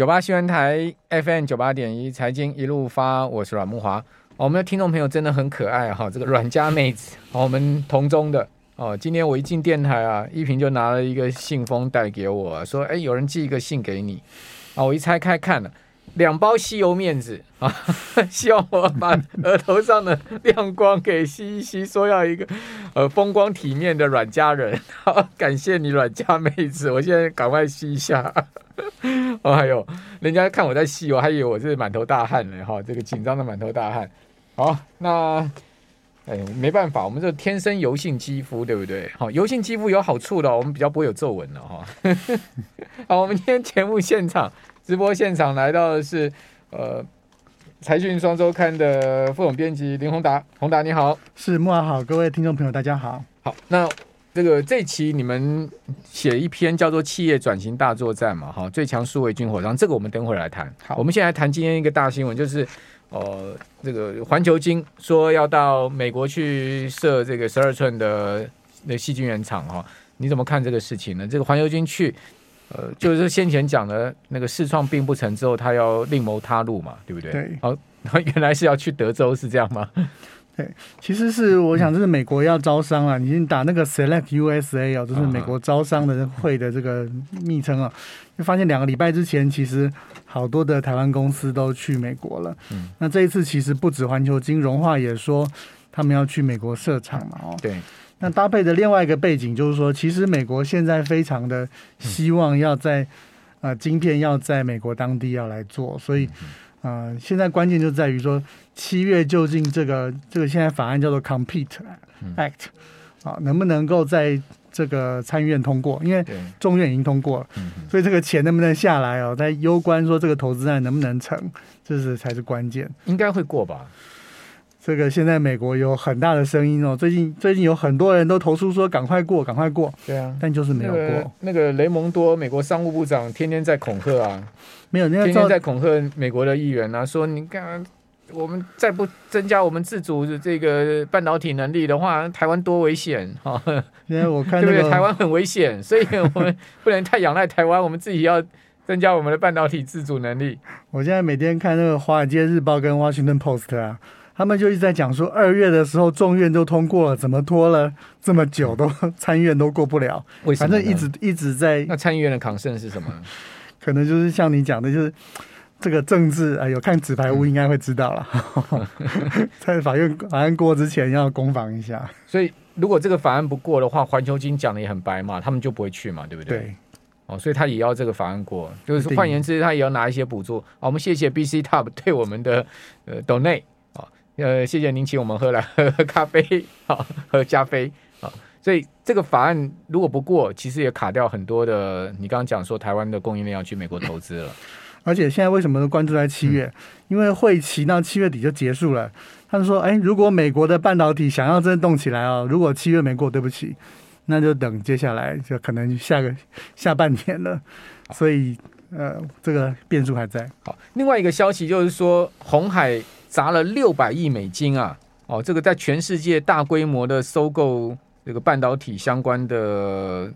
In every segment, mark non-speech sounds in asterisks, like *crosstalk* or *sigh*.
九八新闻台 FM 九八点一财经一路发，我是阮慕华。我们的听众朋友真的很可爱哈，这个阮家妹子，我们同中的哦。今天我一进电台啊，一平就拿了一个信封带给我，说：“哎，有人寄一个信给你啊。”我一拆开看了。两包吸油面纸啊，*laughs* 希望我把额头上的亮光给吸一吸，说要一个呃风光体面的阮家人。好，*laughs* 感谢你阮家妹子，我现在赶快吸一下。*laughs* 哦，还有人家看我在吸，我还以为我是满头大汗呢。哈，这个紧张的满头大汗。好，那哎没办法，我们这天生油性肌肤，对不对？好，油性肌肤有好处的，我们比较不会有皱纹了哈。好，我们今天节目现场。直播现场来到的是，呃，财讯双周刊的副总编辑林宏达，宏达你好，是慕驊好，各位听众朋友大家好，好，那这个这期你们写一篇叫做《企业转型大作战》嘛，哈，最强数位军火商，这个我们等会儿来谈。好，我们现在谈今天一个大新闻，就是呃，这个环球金说要到美国去设这个十二寸的那细菌原厂哈，你怎么看这个事情呢？这个环球金去。呃，就是先前讲的那个试创并不成之后，他要另谋他路嘛，对不对？对。好，原来是要去德州，是这样吗？*laughs* 对，其实是我想，这是美国要招商啊，你已经打那个 Select USA 哦，就是美国招商的会的这个昵称啊，就发现两个礼拜之前，其实好多的台湾公司都去美国了。嗯。那这一次其实不止环球金，融化也说他们要去美国设厂嘛，哦。对。那搭配的另外一个背景就是说，其实美国现在非常的希望要在，呃，晶片要在美国当地要来做，所以，呃，现在关键就在于说，七月究竟这个这个现在法案叫做 Compete Act，啊，能不能够在这个参议院通过？因为众院已经通过了，所以这个钱能不能下来哦，在攸关说这个投资案能不能成，这是才是关键。应该会过吧。这个现在美国有很大的声音哦，最近最近有很多人都投诉说赶快过，赶快过。对啊，但就是没有过。那个、那个雷蒙多，美国商务部长，天天在恐吓啊，没有，那个、天天在恐吓美国的议员啊，说你看，我们再不增加我们自主的这个半导体能力的话，台湾多危险哈！因为我看、那个，对不对？台湾很危险，所以我们不能太仰赖台湾，我们自己要增加我们的半导体自主能力。我现在每天看那个《华尔街日报》跟《Washington Post》啊。他们就一直在讲说，二月的时候众院都通过了，怎么拖了这么久都 *laughs* 参议院都过不了？为什么？反正一直一直在。那参议院的抗胜是什么？*laughs* 可能就是像你讲的，就是这个政治哎呦看纸牌屋应该会知道了。*laughs* 在法院法案过之前要攻防一下。所以如果这个法案不过的话，环球金讲的也很白嘛，他们就不会去嘛，对不对？对。哦，所以他也要这个法案过，就是换言之，他也要拿一些补助。好，我们谢谢 BC Top 对我们的呃 donate。呃，谢谢您请我们喝了喝喝咖啡，*laughs* 好喝加菲，好，所以这个法案如果不过，其实也卡掉很多的。你刚刚讲说台湾的供应链要去美国投资了，而且现在为什么都关注在七月？嗯、因为会期到七月底就结束了。他们说，哎，如果美国的半导体想要真的动起来哦，如果七月没过，对不起，那就等接下来就可能下个下半年了。所以，呃，这个变数还在。好，另外一个消息就是说，红海。砸了六百亿美金啊！哦，这个在全世界大规模的收购这个半导体相关的，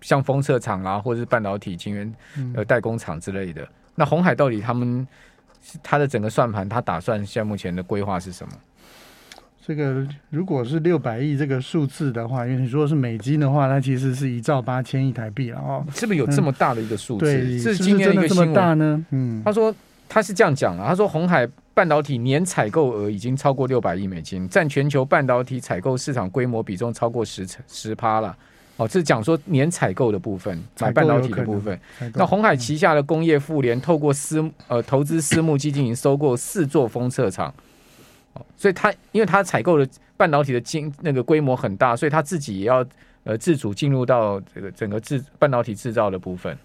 像封测厂啊，或者是半导体晶圆呃代工厂之类的。那红海到底他们他的整个算盘，他打算现在目前的规划是什么？这个如果是六百亿这个数字的话，因为你说是美金的话，它其实是一兆八千亿台币了哦。是不是有这么大的一个数字？对，是今天的一个新闻，这么大呢？嗯，他说他是这样讲了，他说红海。半导体年采购额已经超过六百亿美金，占全球半导体采购市场规模比重超过十成十趴了。哦，这是讲说年采购的部分，买半导体的部分。那红海旗下的工业妇联透过私呃投资私募基金，已经收购四座封测厂。哦，所以他因为他采购的半导体的经那个规模很大，所以他自己也要呃自主进入到这个整个制半导体制造的部分。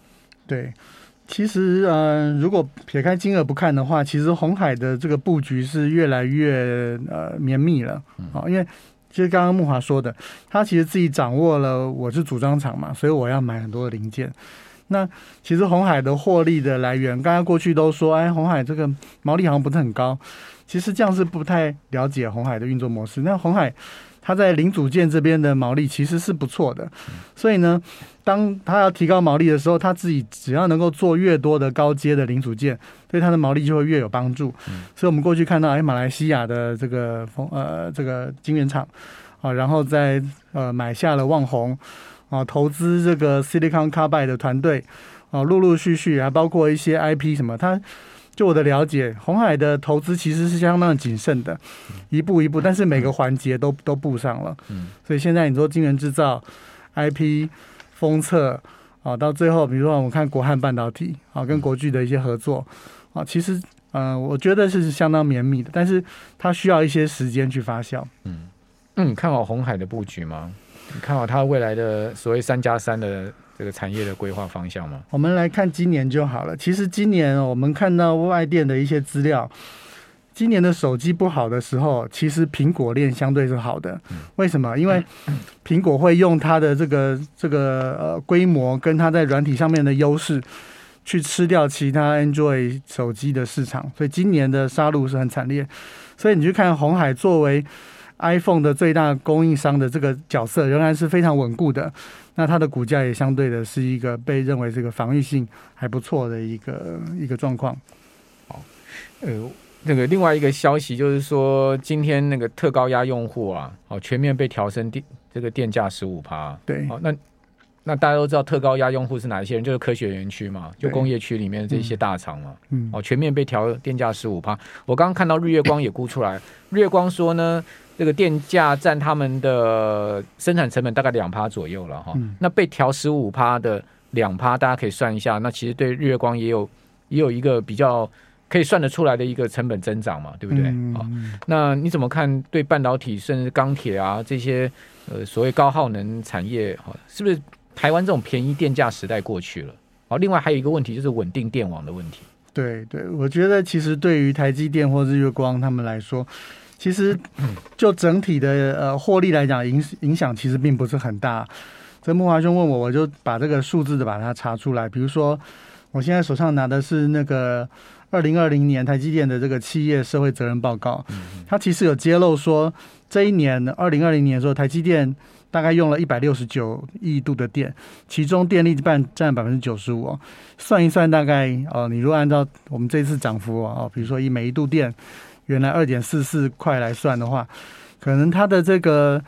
对。其实，呃，如果撇开金额不看的话，其实红海的这个布局是越来越呃绵密了啊。因为其实刚刚木华说的，他其实自己掌握了，我是组装厂嘛，所以我要买很多的零件。那其实红海的获利的来源，刚刚过去都说，哎，红海这个毛利好像不是很高。其实这样是不太了解红海的运作模式。那红海。它在零组件这边的毛利其实是不错的。所以呢，当它要提高毛利的时候，它自己只要能够做越多的高阶的零组件，对它的毛利就会越有帮助。所以我们过去看到，哎，马来西亚的这个风呃这个晶圆厂啊，然后在呃买下了旺宏啊，投资这个 Silicon Carbide 的团队啊，陆陆续续还包括一些 IP 什么，它。就我的了解，红海的投资其实是相当谨慎的，一步一步，但是每个环节都都布上了。嗯，所以现在你说晶圆制造、IP、封测啊，到最后，比如说我们看国汉半导体啊，跟国巨的一些合作啊，其实嗯、呃，我觉得是相当绵密的，但是它需要一些时间去发酵。嗯，那你看好红海的布局吗？你看好它未来的所谓三加三的？这个产业的规划方向吗？我们来看今年就好了。其实今年我们看到外电的一些资料，今年的手机不好的时候，其实苹果链相对是好的。为什么？因为苹果会用它的这个这个呃规模跟它在软体上面的优势，去吃掉其他 Android 手机的市场。所以今年的杀戮是很惨烈。所以你去看红海作为 iPhone 的最大供应商的这个角色，仍然是非常稳固的。那它的股价也相对的是一个被认为这个防御性还不错的一个一个状况。好，呃，那个另外一个消息就是说，今天那个特高压用户啊，哦，全面被调升电这个电价十五趴。对，好，那那大家都知道特高压用户是哪一些人？就是科学园区嘛，就工业区里面的这些大厂嘛。嗯。哦，全面被调电价十五趴。我刚刚看到日月光也估出来，日月光说呢。这个电价占他们的生产成本大概两趴左右了哈，嗯、那被调十五趴的两趴，大家可以算一下，那其实对日月光也有也有一个比较可以算得出来的一个成本增长嘛，对不对？嗯、好，那你怎么看对半导体甚至钢铁啊这些呃所谓高耗能产业哈，是不是台湾这种便宜电价时代过去了？好，另外还有一个问题就是稳定电网的问题。对对，我觉得其实对于台积电或日月光他们来说。其实，就整体的呃获利来讲，影影响其实并不是很大。这木华兄问我，我就把这个数字的把它查出来。比如说，我现在手上拿的是那个二零二零年台积电的这个企业社会责任报告，它其实有揭露说，这一年二零二零年的时候，台积电大概用了一百六十九亿度的电，其中电力占占百分之九十五。算一算，大概哦，你如果按照我们这次涨幅哦，比如说以每一度电。原来二点四四块来算的话，可能它的这个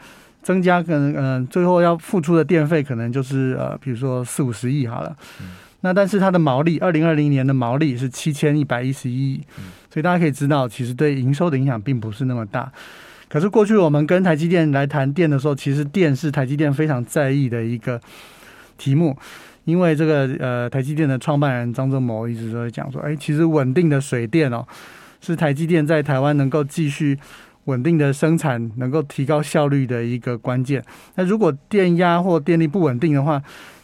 增加，可能嗯、呃，最后要付出的电费可能就是呃，比如说四五十亿好了。嗯、那但是它的毛利，二零二零年的毛利是七千一百一十一亿，嗯、所以大家可以知道，其实对营收的影响并不是那么大。可是过去我们跟台积电来谈电的时候，其实电是台积电非常在意的一个题目，因为这个呃，台积电的创办人张忠谋一直都在讲说，哎，其实稳定的水电哦。是台积电在台湾能够继续稳定的生产，能够提高效率的一个关键。那如果电压或电力不稳定的话，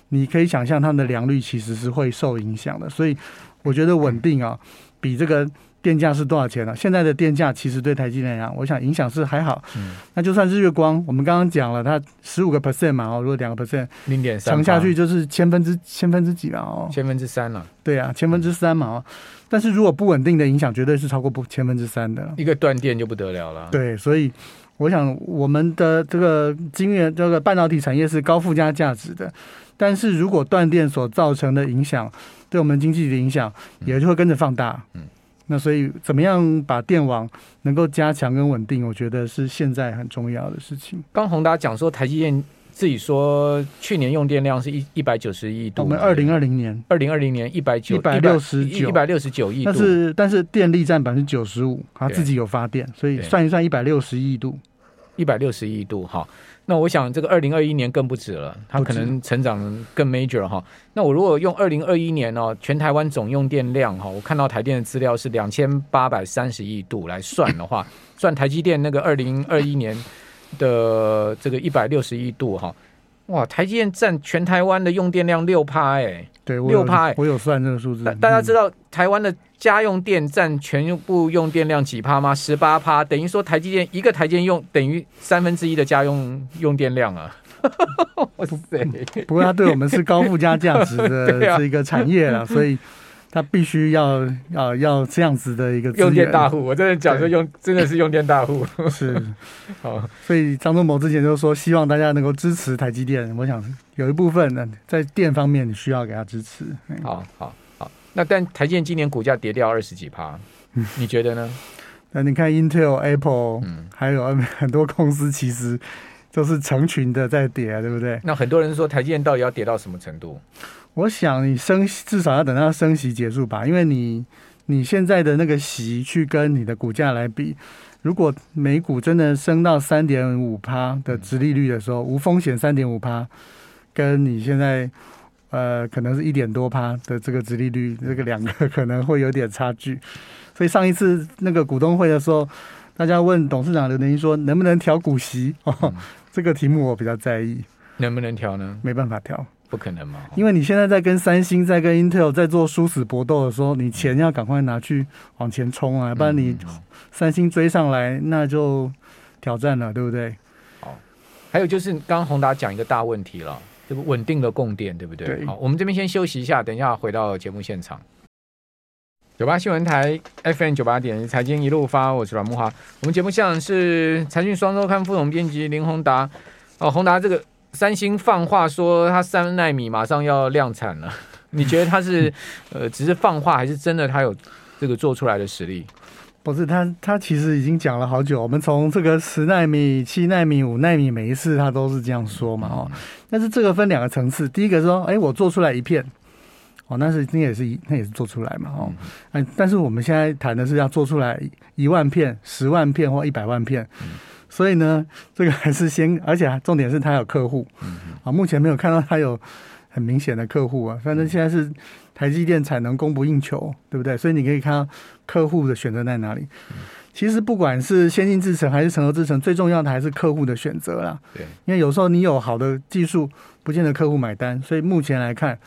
你可以想象它的良率其实是会受影响的。所以我觉得稳定啊，比这个。电价是多少钱呢？现在的电价其实对台积电来讲，我想影响是还好。嗯，那就算日月光，我们刚刚讲了，它十五个 percent 嘛，哦，如果两个 percent，零点三，乘下去就是千分之千分之几嘛，哦，千分之三了。对啊，千分之三嘛，哦，但是如果不稳定的影响，绝对是超过不千分之三的。一个断电就不得了了。对，所以我想我们的这个晶圆这个半导体产业是高附加价值的，但是如果断电所造成的影响，对我们经济的影响也就会跟着放大。嗯。嗯那所以，怎么样把电网能够加强跟稳定，我觉得是现在很重要的事情。刚宏达讲说，台积电自己说去年用电量是一一百九十亿度。我们二零二零年，二零二零年一百九一百六十九一百六十九亿度。但是但是电力占百分之九十五，它自己有发电，所以算一算一百六十亿度，一百六十亿度哈。那我想，这个二零二一年更不止了，它可能成长更 major 哈。那我如果用二零二一年哦，全台湾总用电量哈，我看到台电的资料是两千八百三十亿度来算的话，算台积电那个二零二一年的这个一百六十亿度哈，哇，台积电占全台湾的用电量六趴哎，对，六趴哎，我有算这个数字。大家知道台湾的。家用电占全部用电量几趴吗？十八趴，等于说台积电一个台积电用等于三分之一的家用用电量啊！*laughs* 哇塞！不过它对我们是高附加价值的 *laughs* 这一个产业啊，所以。他必须要要要这样子的一个用电大户。我真的讲说用真的是用电大户 *laughs* 是 *laughs* 好，所以张忠谋之前就说希望大家能够支持台积电。我想有一部分呢，在电方面你需要给他支持。好好好，那但台积电今年股价跌掉二十几趴，你觉得呢？*laughs* 那你看 Intel、Apple，嗯，还有很多公司其实都是成群的在跌啊，对不对？那很多人说台积电到底要跌到什么程度？我想你升至少要等到升息结束吧，因为你你现在的那个息去跟你的股价来比，如果美股真的升到三点五趴的殖利率的时候，无风险三点五趴，跟你现在呃可能是一点多趴的这个殖利率，这个两个可能会有点差距。所以上一次那个股东会的时候，大家问董事长刘德英说能不能调股息？哦，这个题目我比较在意，能不能调呢？没办法调。不可能嘛？因为你现在在跟三星、在跟 Intel 在做殊死搏斗的时候，你钱要赶快拿去往前冲啊，不然你三星追上来，那就挑战了，对不对？好，还有就是刚刚宏达讲一个大问题了，这个稳定的供电，对不对？对。好，我们这边先休息一下，等一下回到节目现场。九八新闻台 FM 九八点一财经一路发，我是阮木华。我们节目现场是财讯双周刊副总编辑林宏达。哦，宏达这个。三星放话说，它三纳米马上要量产了。*laughs* 你觉得它是 *laughs* 呃，只是放话，还是真的它有这个做出来的实力？不是，他，他其实已经讲了好久。我们从这个十纳米、七纳米、五纳米，每一次他都是这样说嘛，哦。但是这个分两个层次，第一个说，哎，我做出来一片，哦，那是那也是一那也是做出来嘛，哦，哎，但是我们现在谈的是要做出来一万片、十万片或一百万片。所以呢，这个还是先，*laughs* 而且重点是他有客户，啊，目前没有看到他有很明显的客户啊。反正现在是台积电产能供不应求，对不对？所以你可以看到客户的选择在哪里。其实不管是先进制程还是成熟制程，最重要的还是客户的选择啦。对，因为有时候你有好的技术，不见得客户买单。所以目前来看，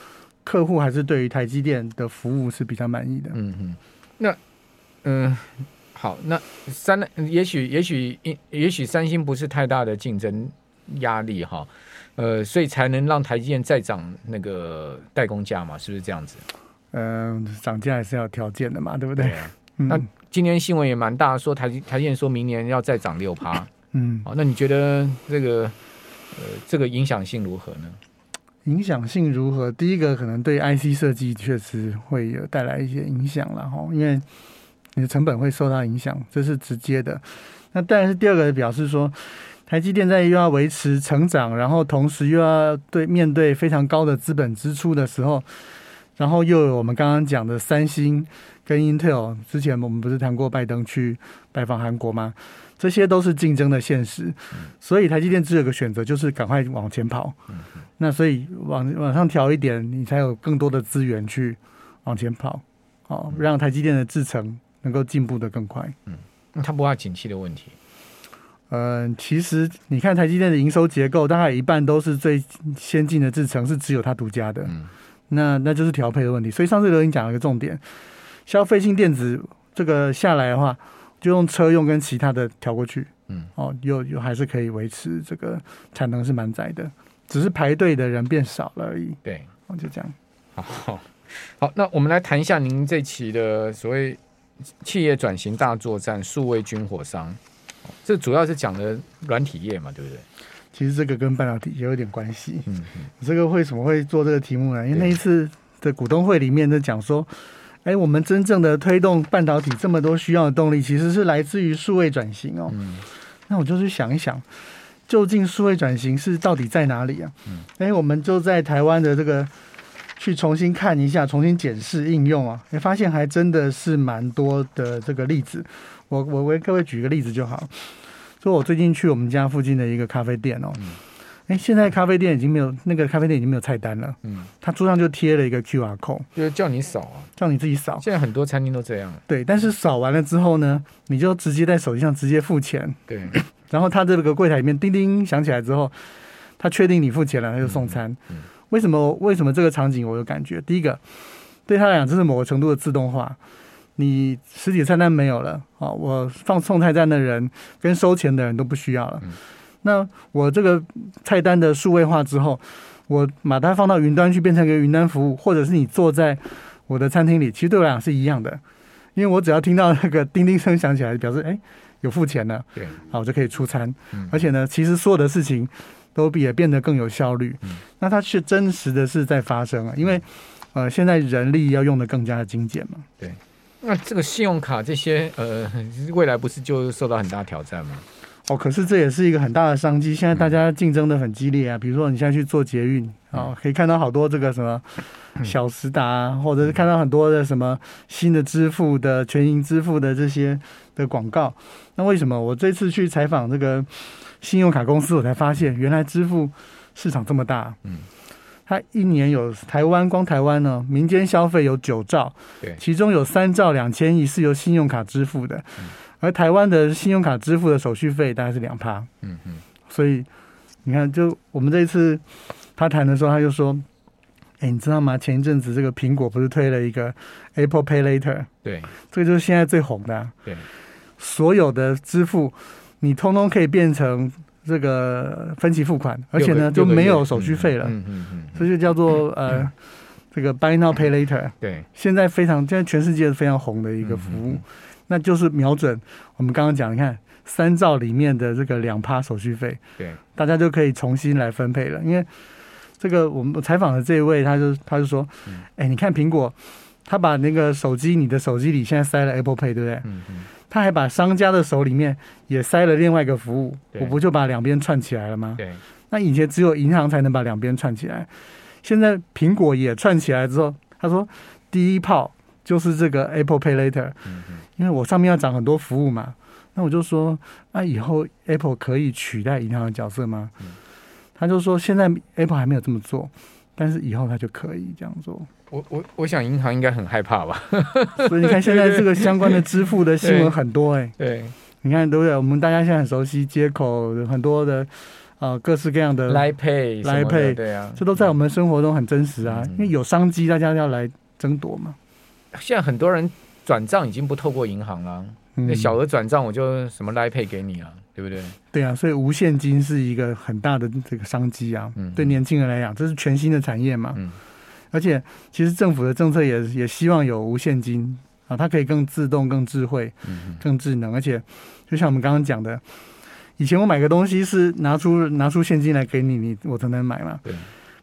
客户还是对于台积电的服务是比较满意的。嗯嗯，那嗯。呃好，那三也许也许也许三星不是太大的竞争压力哈，呃，所以才能让台积电再涨那个代工价嘛，是不是这样子？嗯、呃，涨价还是要条件的嘛，对不对？对啊 *laughs* 嗯、那今天新闻也蛮大，说台台积电说明年要再涨六趴，嗯，好，那你觉得这个呃这个影响性如何呢？影响性如何？第一个可能对 IC 设计确实会有带来一些影响了哈，因为。你的成本会受到影响，这是直接的。那当然是第二个表示说，台积电在又要维持成长，然后同时又要对面对非常高的资本支出的时候，然后又有我们刚刚讲的三星跟 Intel，之前我们不是谈过拜登去拜访韩国吗？这些都是竞争的现实。所以台积电只有个选择，就是赶快往前跑。那所以往往上调一点，你才有更多的资源去往前跑，哦，让台积电的制程。能够进步的更快，嗯，它不怕景气的问题。嗯、呃，其实你看台积电的营收结构，大概一半都是最先进的制程，是只有它独家的。嗯，那那就是调配的问题。所以上次刘英讲了一个重点，消费性电子这个下来的话，就用车用跟其他的调过去。嗯，哦，又又还是可以维持这个产能是蛮窄的，只是排队的人变少了而已。对，哦，就这样。好，好，那我们来谈一下您这期的所谓。企业转型大作战，数位军火商，这主要是讲的软体业嘛，对不对？其实这个跟半导体也有点关系。嗯嗯，这个为什么会做这个题目呢？因为那一次的股东会里面在讲说，哎，我们真正的推动半导体这么多需要的动力，其实是来自于数位转型哦。嗯，那我就去想一想，究竟数位转型是到底在哪里啊？嗯，哎，我们就在台湾的这个。去重新看一下，重新检视应用啊，你发现还真的是蛮多的这个例子。我我为各位举个例子就好。说我最近去我们家附近的一个咖啡店哦，哎、嗯，现在咖啡店已经没有那个咖啡店已经没有菜单了，嗯，他桌上就贴了一个 QR code，就是叫你扫啊，叫你自己扫。现在很多餐厅都这样。对，但是扫完了之后呢，你就直接在手机上直接付钱。对，然后他这个柜台里面叮叮响起来之后，他确定你付钱了，他就送餐。嗯。嗯为什么？为什么这个场景我有感觉？第一个，对他来讲，这是某个程度的自动化。你实体菜单没有了，啊，我放送菜单的人跟收钱的人都不需要了。那我这个菜单的数位化之后，我把它放到云端去，变成一个云端服务，或者是你坐在我的餐厅里，其实对我来讲是一样的，因为我只要听到那个叮叮声响起来，表示哎有付钱了，对，好，我就可以出餐。嗯、而且呢，其实所有的事情都也变得更有效率。嗯、那它是真实的是在发生啊，因为呃现在人力要用的更加的精简嘛。对，那这个信用卡这些呃未来不是就受到很大挑战吗？哦，可是这也是一个很大的商机。现在大家竞争的很激烈啊，比如说你现在去做捷运啊，可以看到好多这个什么小时达啊，或者是看到很多的什么新的支付的全银支付的这些的广告。那为什么我这次去采访这个信用卡公司，我才发现原来支付市场这么大。嗯，它一年有台湾光台湾呢，民间消费有九兆，对，其中有三兆两千亿是由信用卡支付的。而台湾的信用卡支付的手续费大概是两趴，嗯嗯，所以你看，就我们这一次他谈的时候，他就说，哎，你知道吗？前一阵子这个苹果不是推了一个 Apple Pay Later，对，这个就是现在最红的，对，所有的支付你通通可以变成这个分期付款，而且呢就没有手续费了，嗯嗯嗯，这就叫做呃这个 Buy Now Pay Later，对，现在非常现在全世界是非常红的一个服务。那就是瞄准我们刚刚讲，你看三兆里面的这个两趴手续费，对，大家就可以重新来分配了。因为这个我们采访的这一位，他就他就说，哎，你看苹果，他把那个手机，你的手机里现在塞了 Apple Pay，对不对？嗯嗯。他还把商家的手里面也塞了另外一个服务，我不就把两边串起来了吗？对。那以前只有银行才能把两边串起来，现在苹果也串起来之后，他说第一炮。就是这个 Apple Pay Later，因为我上面要涨很多服务嘛，那我就说，那以后 Apple 可以取代银行的角色吗？他就说，现在 Apple 还没有这么做，但是以后他就可以这样做。我我我想银行应该很害怕吧？*laughs* 所以你看现在这个相关的支付的新闻很多哎、欸，对，你看对不对？我们大家现在很熟悉接口很多的呃各式各样的 Line Pay，Line Pay，对啊，这都在我们生活中很真实啊，因为有商机，大家要来争夺嘛。现在很多人转账已经不透过银行了，那、嗯、小额转账我就什么 Line Pay 给你啊，对不对？对啊，所以无现金是一个很大的这个商机啊。嗯，对年轻人来讲，这是全新的产业嘛。嗯，而且其实政府的政策也也希望有无现金啊，它可以更自动、更智慧、更智能。而且就像我们刚刚讲的，以前我买个东西是拿出拿出现金来给你，你我才能买嘛。对。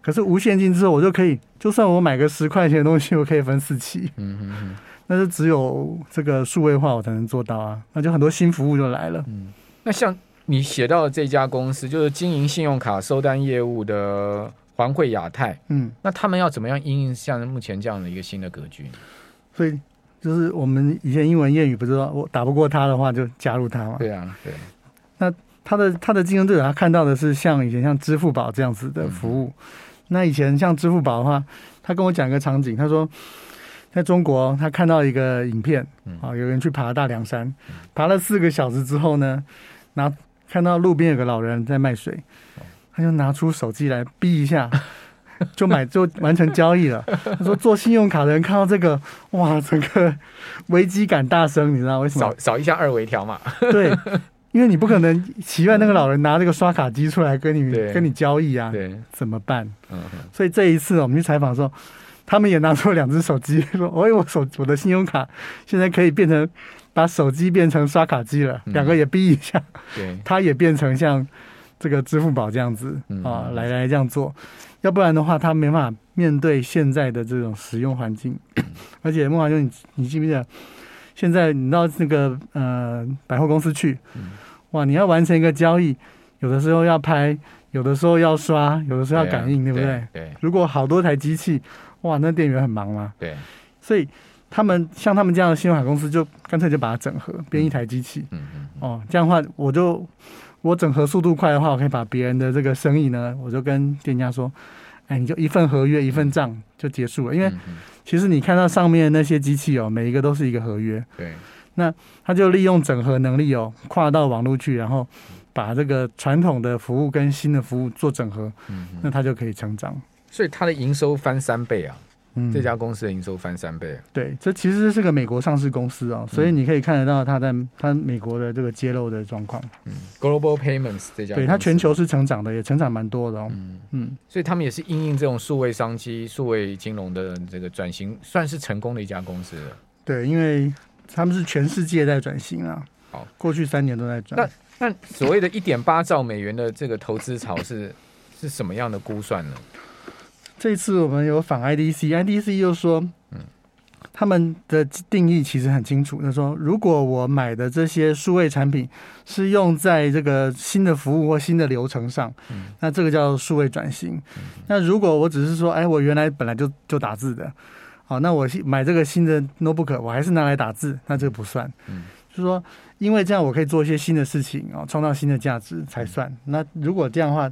可是无现金之后，我就可以，就算我买个十块钱的东西，我可以分四期。嗯嗯嗯。*laughs* 那是只有这个数位化，我才能做到啊。那就很多新服务就来了。嗯。那像你写到的这家公司，就是经营信用卡收单业务的环汇亚太。嗯。那他们要怎么样应应像目前这样的一个新的格局？所以就是我们以前英文谚语不知道，我打不过他的话，就加入他嘛。对啊，对。那他的他的竞争对手，他看到的是像以前像支付宝这样子的服务。嗯那以前像支付宝的话，他跟我讲一个场景，他说，在中国他看到一个影片，啊，有人去爬大凉山，爬了四个小时之后呢，拿看到路边有个老人在卖水，他就拿出手机来逼一下，*laughs* 就买就完成交易了。他说做信用卡的人看到这个，哇，整个危机感大升，你知道为什么？扫扫一下二维条码。*laughs* 对。因为你不可能期盼那个老人拿这个刷卡机出来跟你跟你交易啊，对，怎么办？嗯，所以这一次我们去采访的时候，他们也拿出了两只手机，说：“ *laughs* 哎，我手我的信用卡现在可以变成把手机变成刷卡机了，两个也逼一下，对，他也变成像这个支付宝这样子啊，来来这样做，要不然的话他没办法面对现在的这种使用环境，*coughs* 而且孟华兄，你你记不记得？”现在你到那个呃百货公司去，哇，你要完成一个交易，有的时候要拍，有的时候要刷，有的时候要感应，对不对？对。如果好多台机器，哇，那店员很忙嘛。对。所以他们像他们这样的信用卡公司，就干脆就把它整合，编一台机器。嗯嗯。哦，这样的话，我就我整合速度快的话，我可以把别人的这个生意呢，我就跟店家说，哎，你就一份合约一份账就结束了，因为。其实你看到上面那些机器哦，每一个都是一个合约。对，那他就利用整合能力哦，跨到网络去，然后把这个传统的服务跟新的服务做整合，嗯，那他就可以成长。所以他的营收翻三倍啊，嗯，这家公司的营收翻三倍。对，这其实是个美国上市公司哦，所以你可以看得到它在它美国的这个揭露的状况。嗯，Global Payments 这家，对，它全球是成长的，也成长蛮多的哦。嗯嗯，所以他们也是因应这种数位商机、数位金融的这个转型，算是成功的一家公司了。对，因为他们是全世界在转型啊。好，过去三年都在转。那那所谓的一点八兆美元的这个投资潮是是什么样的估算呢？这次我们有访 IDC，IDC 又说，嗯，他们的定义其实很清楚，他说，如果我买的这些数位产品是用在这个新的服务或新的流程上，嗯，那这个叫数位转型。嗯。那如果我只是说，哎，我原来本来就就打字的，好，那我买这个新的 notebook，我还是拿来打字，那这个不算。嗯，就是说，因为这样我可以做一些新的事情哦，创造新的价值才算。那如果这样的话。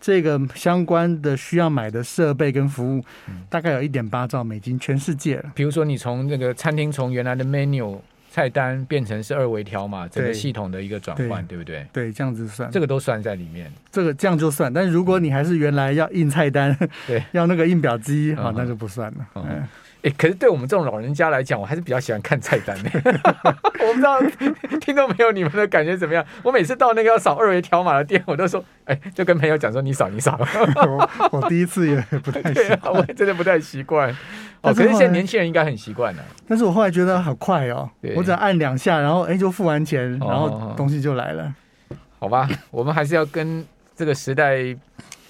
这个相关的需要买的设备跟服务，大概有一点八兆美金，全世界了。比如说，你从那个餐厅从原来的 menu 菜单变成是二维条码，整个系统的一个转换，对，对不对？对，这样子算，这个都算在里面。这个这样就算，但是如果你还是原来要印菜单，对，*laughs* 要那个印表机，好，那就不算了。嗯。嗯哎，可是对我们这种老人家来讲，我还是比较喜欢看菜单的。*laughs* 我不知道听众朋友你们的感觉怎么样？我每次到那个要扫二维条码的店，我都说，哎，就跟朋友讲说，你扫，你扫。*laughs* 我我第一次也不太习惯，我真的不太习惯。*laughs* 哦，可是现在年轻人应该很习惯了。但是我后来觉得好快哦，我只要按两下，然后哎就付完钱，然后东西就来了。好吧，我们还是要跟这个时代。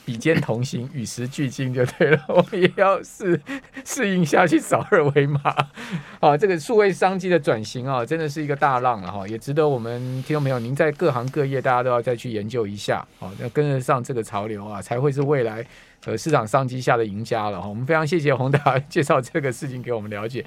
比肩同行，与时俱进就对了。*laughs* 我们也要适适应下去，扫二维码。*laughs* 啊，这个数位商机的转型啊，真的是一个大浪了哈，也值得我们听众朋友您在各行各业，大家都要再去研究一下。好，要跟得上这个潮流啊，才会是未来呃市场商机下的赢家了哈。我们非常谢谢宏达介绍这个事情给我们了解。